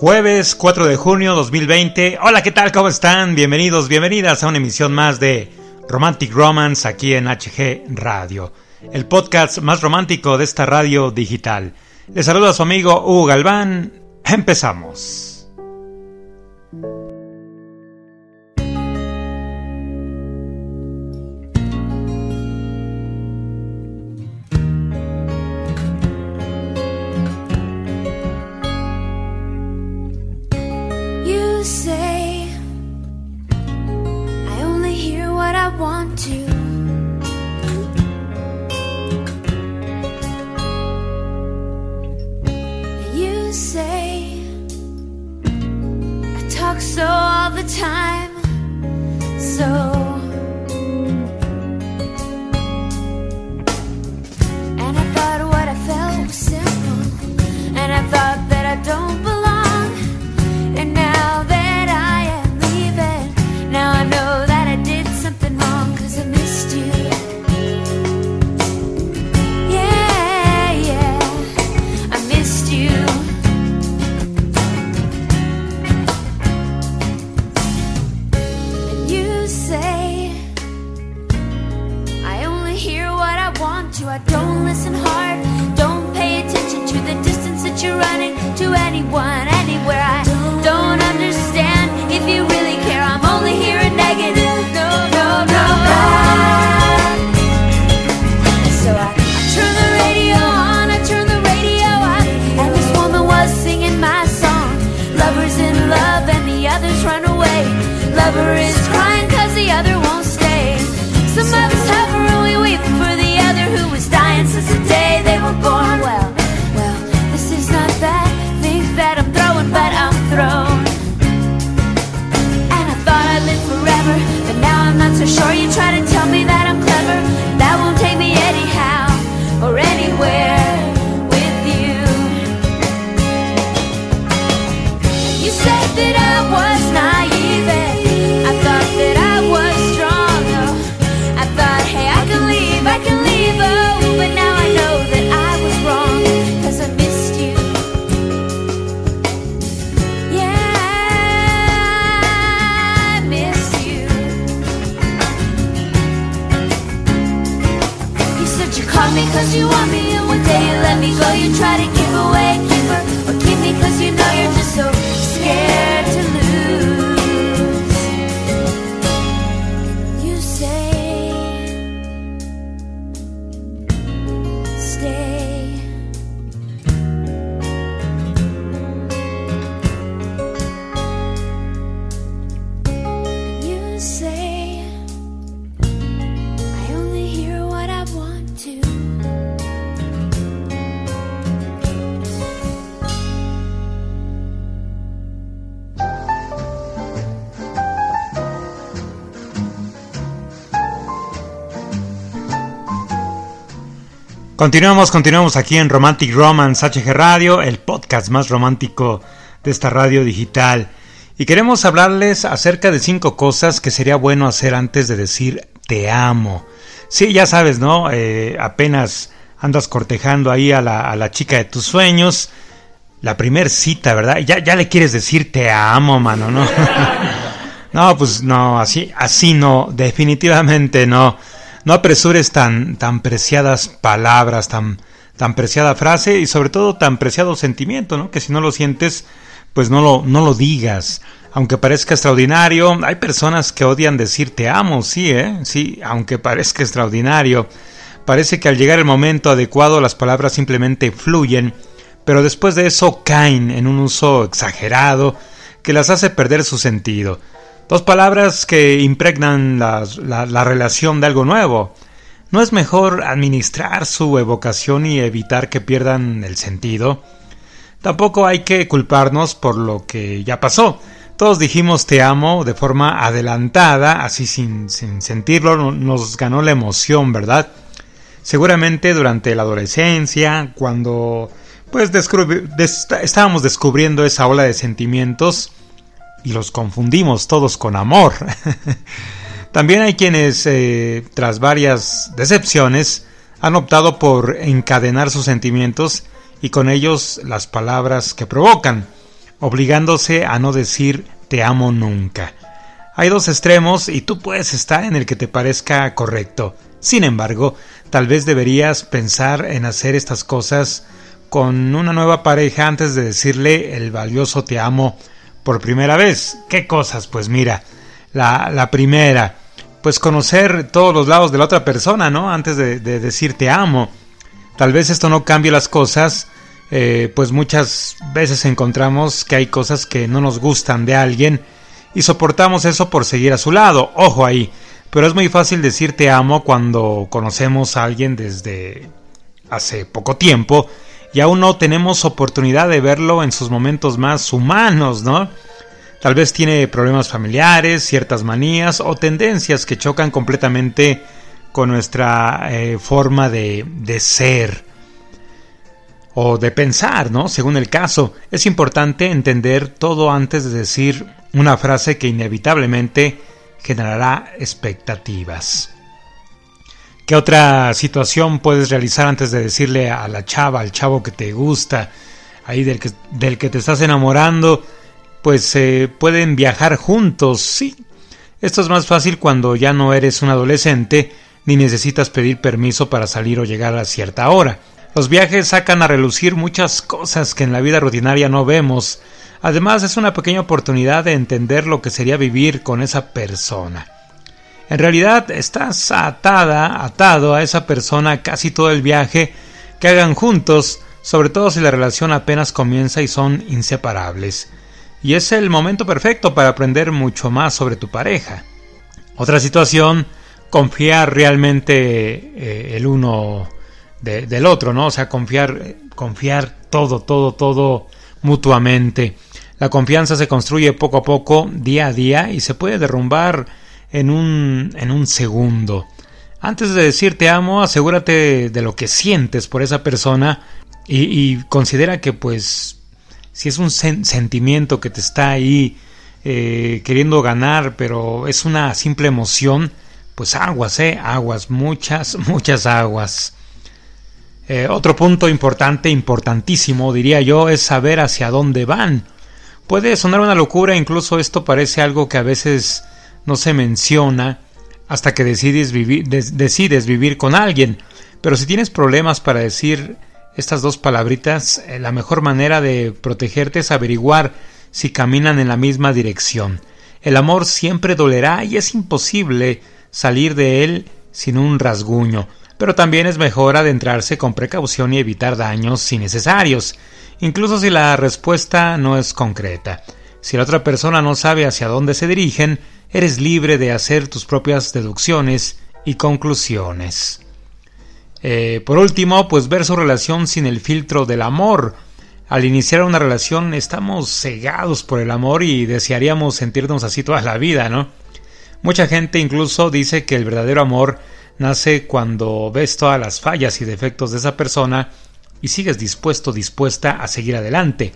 Jueves 4 de junio 2020. Hola, ¿qué tal? ¿Cómo están? Bienvenidos, bienvenidas a una emisión más de Romantic Romance aquí en HG Radio, el podcast más romántico de esta radio digital. Les saluda a su amigo Hugo Galván. Empezamos. So sure you try to Continuamos, continuamos aquí en Romantic Romance HG Radio, el podcast más romántico de esta radio digital. Y queremos hablarles acerca de cinco cosas que sería bueno hacer antes de decir te amo. Sí, ya sabes, ¿no? Eh, apenas andas cortejando ahí a la, a la, chica de tus sueños. La primer cita, ¿verdad? Ya, ya le quieres decir te amo, mano, ¿no? no, pues no, así, así no, definitivamente no no apresures tan, tan preciadas palabras, tan, tan preciada frase y sobre todo tan preciado sentimiento, ¿no? Que si no lo sientes, pues no lo, no lo digas. Aunque parezca extraordinario, hay personas que odian decir te amo, sí, ¿eh? Sí, aunque parezca extraordinario. Parece que al llegar el momento adecuado las palabras simplemente fluyen, pero después de eso caen en un uso exagerado que las hace perder su sentido. Dos palabras que impregnan la, la, relación de algo nuevo. ¿No es mejor administrar su evocación y evitar que pierdan el sentido? Tampoco hay que culparnos por lo que ya pasó. Todos dijimos te amo de forma adelantada, así sin, sin sentirlo, nos ganó la emoción, ¿verdad? Seguramente durante la adolescencia, cuando pues estábamos descubriendo esa ola de sentimientos y los confundimos todos con amor. También hay quienes, eh, tras varias decepciones, han optado por encadenar sus sentimientos y con ellos las palabras que provocan, obligándose a no decir te amo nunca. Hay dos extremos y tú puedes estar en el que te parezca correcto. Sin embargo, tal vez deberías pensar en hacer estas cosas con una nueva pareja antes de decirle el valioso te amo por primera vez. ¿Qué cosas? Pues mira, la, la primera, pues conocer todos los lados de la otra persona, ¿no? Antes de, decir te amo. Tal vez esto no cambie las cosas, eh, pues muchas veces encontramos que hay cosas que no nos gustan de alguien y soportamos eso por seguir a su lado. Ojo ahí. Pero es muy fácil decir te amo cuando conocemos a alguien desde hace poco tiempo y aún no tenemos oportunidad de verlo en sus momentos más humanos, ¿no? Tal vez tiene problemas familiares, ciertas manías o tendencias que chocan completamente con nuestra eh, forma de, de ser o de pensar, ¿no? Según el caso, es importante entender todo antes de decir una frase que inevitablemente generará expectativas. ¿Qué otra situación puedes realizar antes de decirle a la chava, al chavo que te gusta, ahí del que, del que te estás enamorando? Pues eh, pueden viajar juntos, sí. Esto es más fácil cuando ya no eres un adolescente ni necesitas pedir permiso para salir o llegar a cierta hora. Los viajes sacan a relucir muchas cosas que en la vida rutinaria no vemos. Además es una pequeña oportunidad de entender lo que sería vivir con esa persona. En realidad estás atada, atado a esa persona casi todo el viaje que hagan juntos, sobre todo si la relación apenas comienza y son inseparables. Y es el momento perfecto para aprender mucho más sobre tu pareja. Otra situación, confiar realmente eh, el uno del otro, ¿no? O sea, confiar, confiar todo, todo, todo mutuamente. La confianza se construye poco a poco, día a día, y se puede derrumbar en un, en un segundo. Antes de decir te amo, asegúrate de lo que sientes por esa persona y, considera que pues si es un sentimiento que te está ahí eh, queriendo ganar, pero es una simple emoción, pues aguas, eh, aguas, muchas, muchas aguas. Eh, otro punto importante, importantísimo, diría yo, es saber hacia dónde van. Puede sonar una locura, incluso esto parece algo que a veces no se menciona hasta que decides vivir, decides vivir con alguien. Pero si tienes problemas para decir estas dos palabritas, eh, la mejor manera de protegerte es averiguar si caminan en la misma dirección. El amor siempre dolerá y es imposible salir de él sin un rasguño, pero también es mejor adentrarse con precaución y evitar daños innecesarios, incluso si la respuesta no es concreta. Si la otra persona no sabe hacia dónde se dirigen, eres libre de hacer tus propias deducciones y conclusiones. Eh, por último, pues ver su relación sin el filtro del amor. Al iniciar una relación estamos cegados por el amor y desearíamos sentirnos así toda la vida, ¿no? Mucha gente incluso dice que el verdadero amor nace cuando ves todas las fallas y defectos de esa persona y sigues dispuesto, dispuesta a seguir adelante.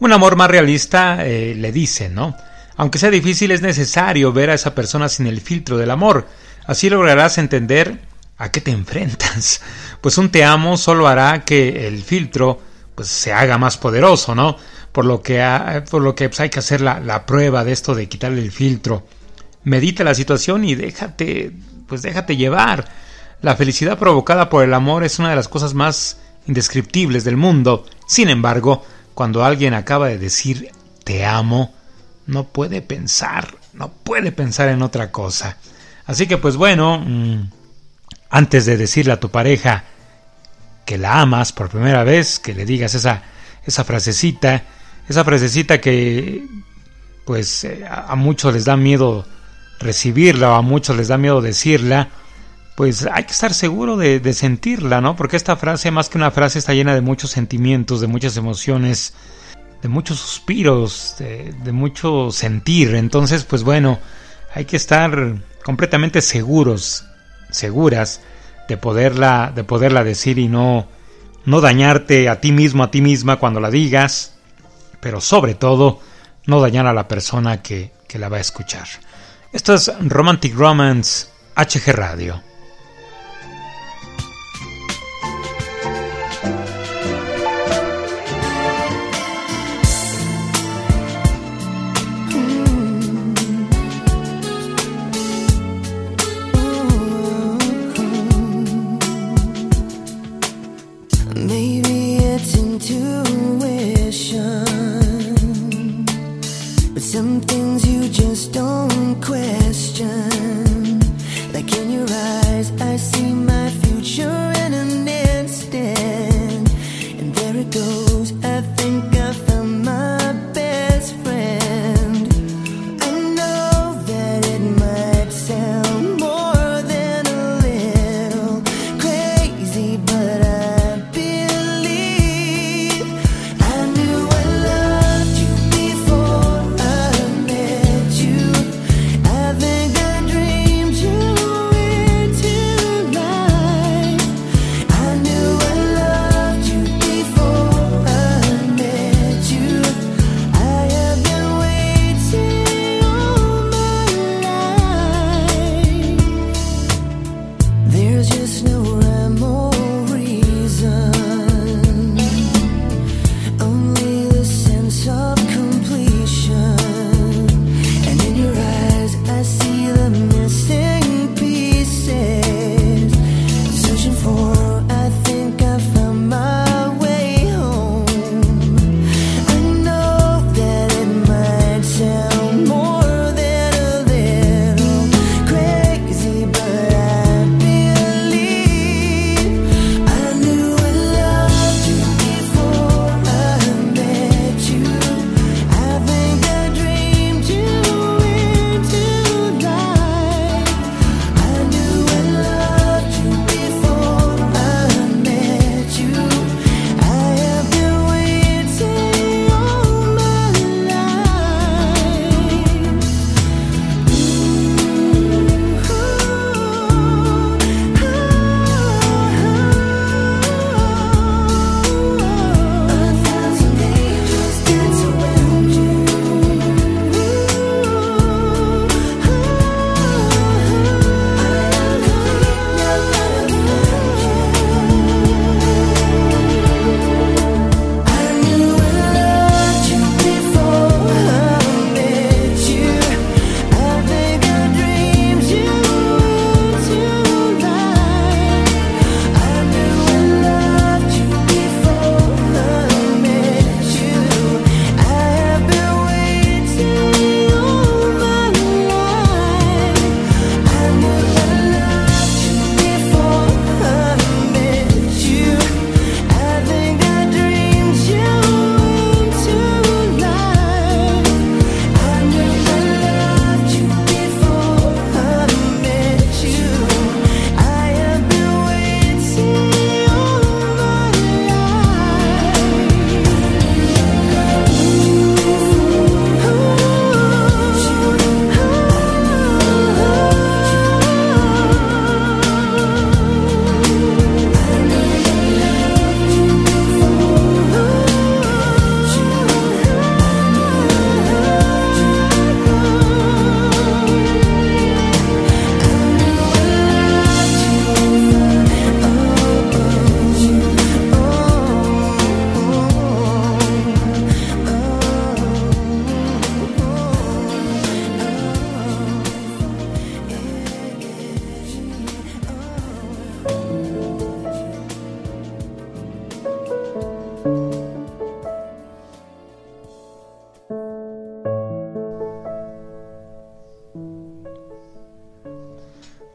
Un amor más realista eh, le dice, ¿no? Aunque sea difícil, es necesario ver a esa persona sin el filtro del amor. Así lograrás entender a qué te enfrentas. Pues un te amo solo hará que el filtro pues, se haga más poderoso, ¿no? Por lo que, por lo que pues, hay que hacer la, la prueba de esto de quitarle el filtro. Medita la situación y déjate, pues déjate llevar. La felicidad provocada por el amor es una de las cosas más indescriptibles del mundo. Sin embargo, cuando alguien acaba de decir te amo, no puede pensar, no puede pensar en otra cosa. Así que pues bueno, mm, antes de decirle a tu pareja que la amas por primera vez, que le digas esa, esa frasecita, esa frasecita que pues eh, a muchos les da miedo recibirla o a muchos les da miedo decirla, pues hay que estar seguro de, de, sentirla, ¿no? Porque esta frase, más que una frase, está llena de muchos sentimientos, de muchas emociones, de muchos suspiros, de, mucho sentir. Entonces, pues bueno, hay que estar completamente seguros, seguras de poderla, de poderla decir y no, no dañarte a ti mismo, a ti misma cuando la digas, pero sobre todo no dañar a la persona que, que la va a escuchar. Esto es Romantic Romance HG Radio. eyes I see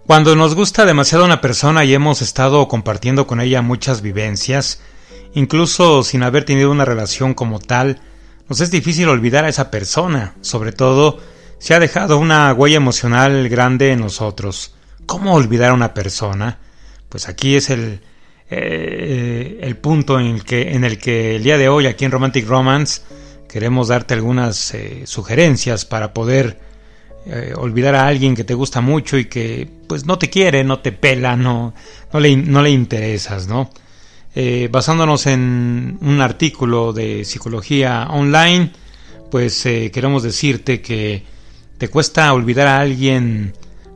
Cuando nos gusta demasiado una persona y hemos estado compartiendo con ella muchas vivencias, incluso sin haber tenido una relación como tal, nos es difícil olvidar a esa persona, sobre todo si ha dejado una huella emocional grande en nosotros. ¿Cómo olvidar a una persona? Pues aquí es el, eh, el punto en el, que, en el que el día de hoy aquí en Romantic Romance queremos darte algunas eh, sugerencias para poder eh, olvidar a alguien que te gusta mucho y que pues no te quiere, no te pela, no, no, le, no le interesas, ¿no? Eh, basándonos en un artículo de psicología online, pues queremos decirte que te cuesta olvidar a alguien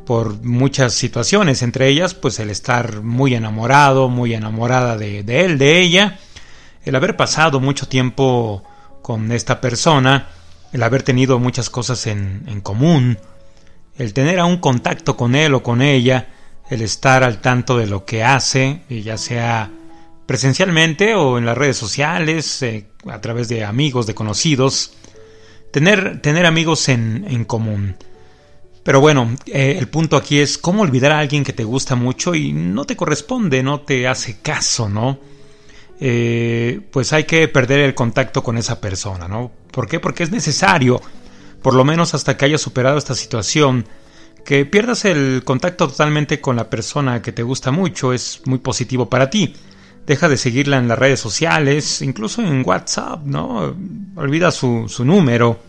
por muchas situaciones, entre ellas pues el estar muy enamorado, muy enamorada de, él, de ella, el haber pasado mucho tiempo con esta persona, el haber tenido muchas cosas en, en común, el tener aún contacto con él o con ella, el estar al tanto de lo que hace, ya sea presencialmente o en las redes sociales, eh, a través de amigos, de conocidos, tener, tener amigos en, en común. Pero bueno, eh, el punto aquí es cómo olvidar a alguien que te gusta mucho y no te corresponde, no te hace caso, ¿no? Eh, pues hay que perder el contacto con esa persona, ¿no? ¿Por qué? Porque es necesario, por lo menos hasta que hayas superado esta situación, que pierdas el contacto totalmente con la persona que te gusta mucho, es muy positivo para ti. Deja de seguirla en las redes sociales, incluso en WhatsApp, ¿no? Olvida su, número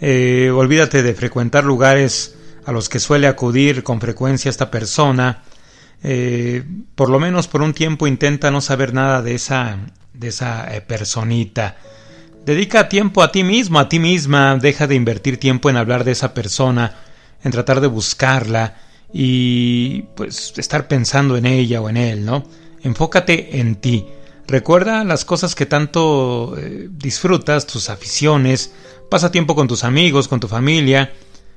eh, olvídate de frecuentar lugares a los que suele acudir con frecuencia esta persona. Eh, por lo menos por un tiempo intenta no saber nada de esa, de esa eh, personita. Dedica tiempo a ti mismo, a ti misma, deja de invertir tiempo en hablar de esa persona, en tratar de buscarla y pues estar pensando en ella o en él, ¿no? Enfócate en ti. Recuerda las cosas que tanto disfrutas, tus aficiones, Pasa tiempo con tus amigos, con tu familia,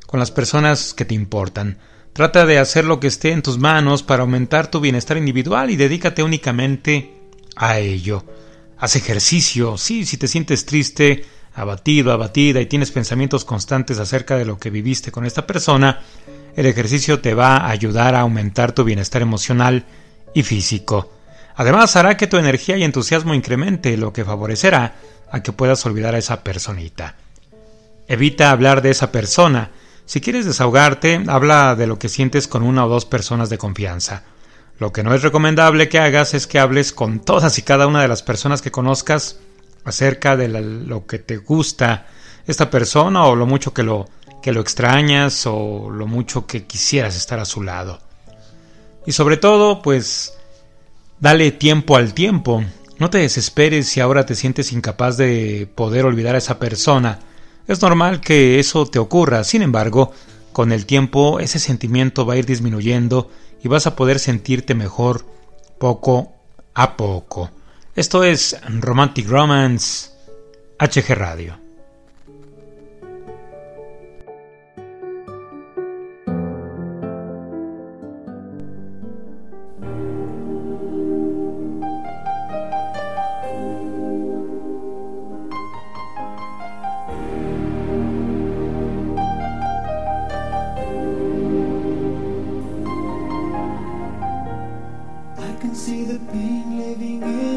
con las personas que te importan. Trata de hacer lo que esté en tus manos para aumentar tu bienestar individual y dedícate únicamente a ello. Haz ejercicio, sí, si te sientes triste, abatido, abatida y tienes pensamientos constantes acerca de lo que viviste con esta persona, el ejercicio te va a ayudar a aumentar tu bienestar emocional y físico. Además hará que tu energía y entusiasmo incremente, lo que favorecerá a que puedas olvidar a esa personita. Evita hablar de esa persona. Si quieres desahogarte, habla de lo que sientes con una o dos personas de confianza. Lo que no es recomendable que hagas es que hables con todas y cada una de las personas que conozcas acerca de lo que te gusta esta persona o lo mucho que lo, que lo extrañas o lo mucho que quisieras estar a su lado. Y sobre todo, pues, dale tiempo al tiempo. No te desesperes si ahora te sientes incapaz de poder olvidar a esa persona es normal que eso te ocurra, sin embargo, con el tiempo ese sentimiento va a ir disminuyendo y vas a poder sentirte mejor poco a poco. Esto es Romantic Romance HG Radio. see the pain living in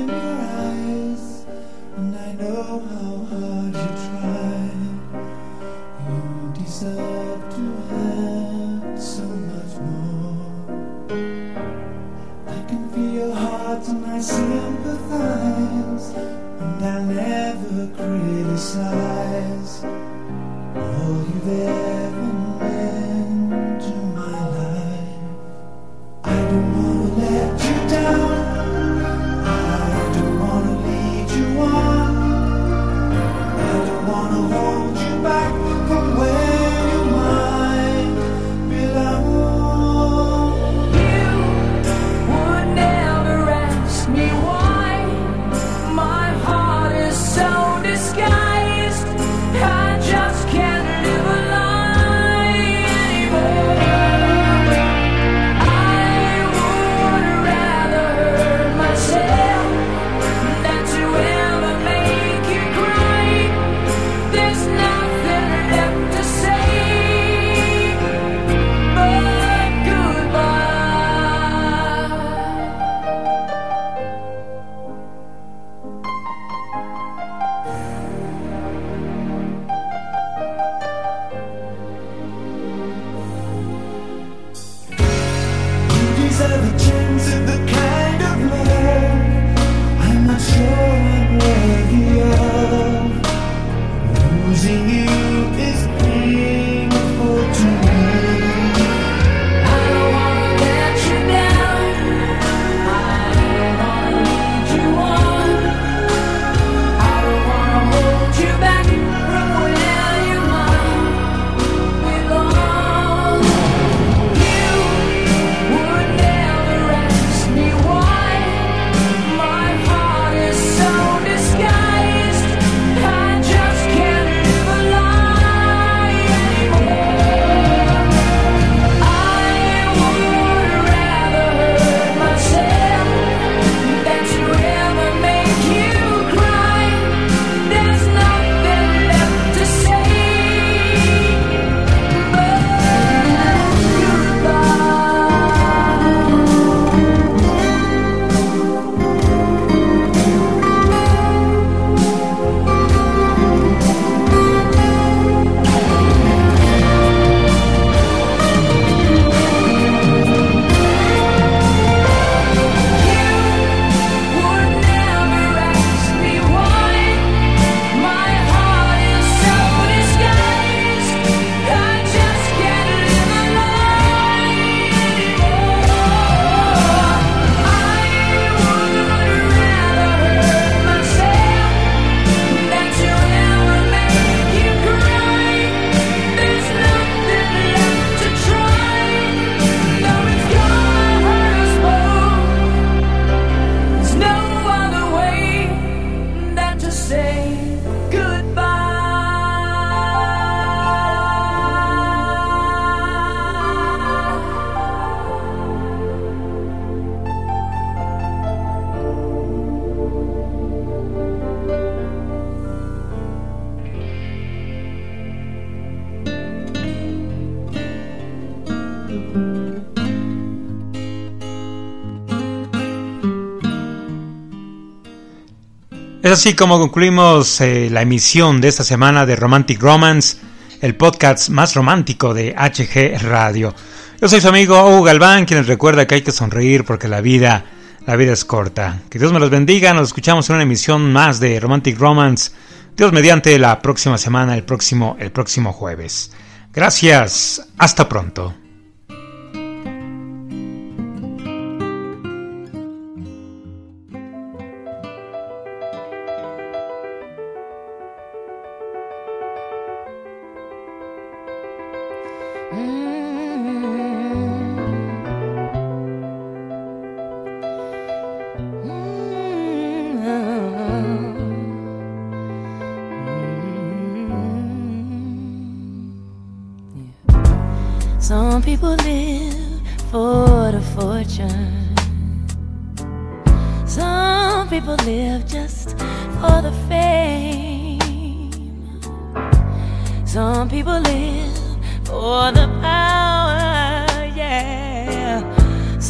Es así como concluimos eh, la emisión de esta semana de Romantic Romance, el podcast más romántico de HG Radio. Yo soy su amigo Hugo Galván, quien les recuerda que hay que sonreír porque la vida, la vida es corta. Que Dios me los bendiga, nos escuchamos en una emisión más de Romantic Romance, Dios mediante la próxima semana, el próximo, el próximo jueves. Gracias, hasta pronto.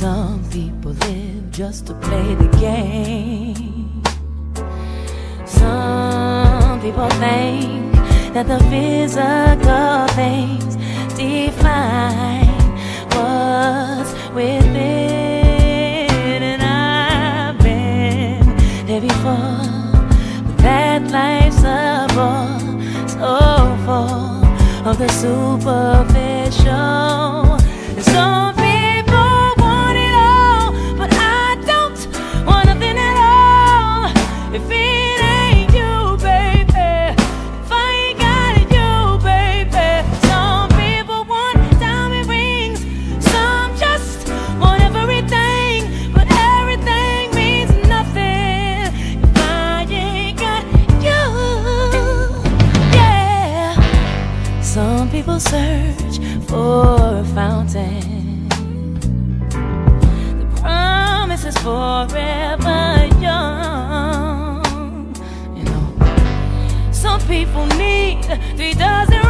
Some people live just to play the game. Some people think that the physical things define what's within. And I've been there before, but that life's a bore so full of the superficial. And so If it ain't you, baby, if I ain't got you, baby. Some people want diamond rings, some just want everything, but everything means nothing if I ain't got you. Yeah. Some people search for a fountain. The promise is forever. people need. Three dozen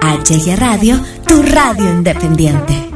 HG Radio, tu radio independiente.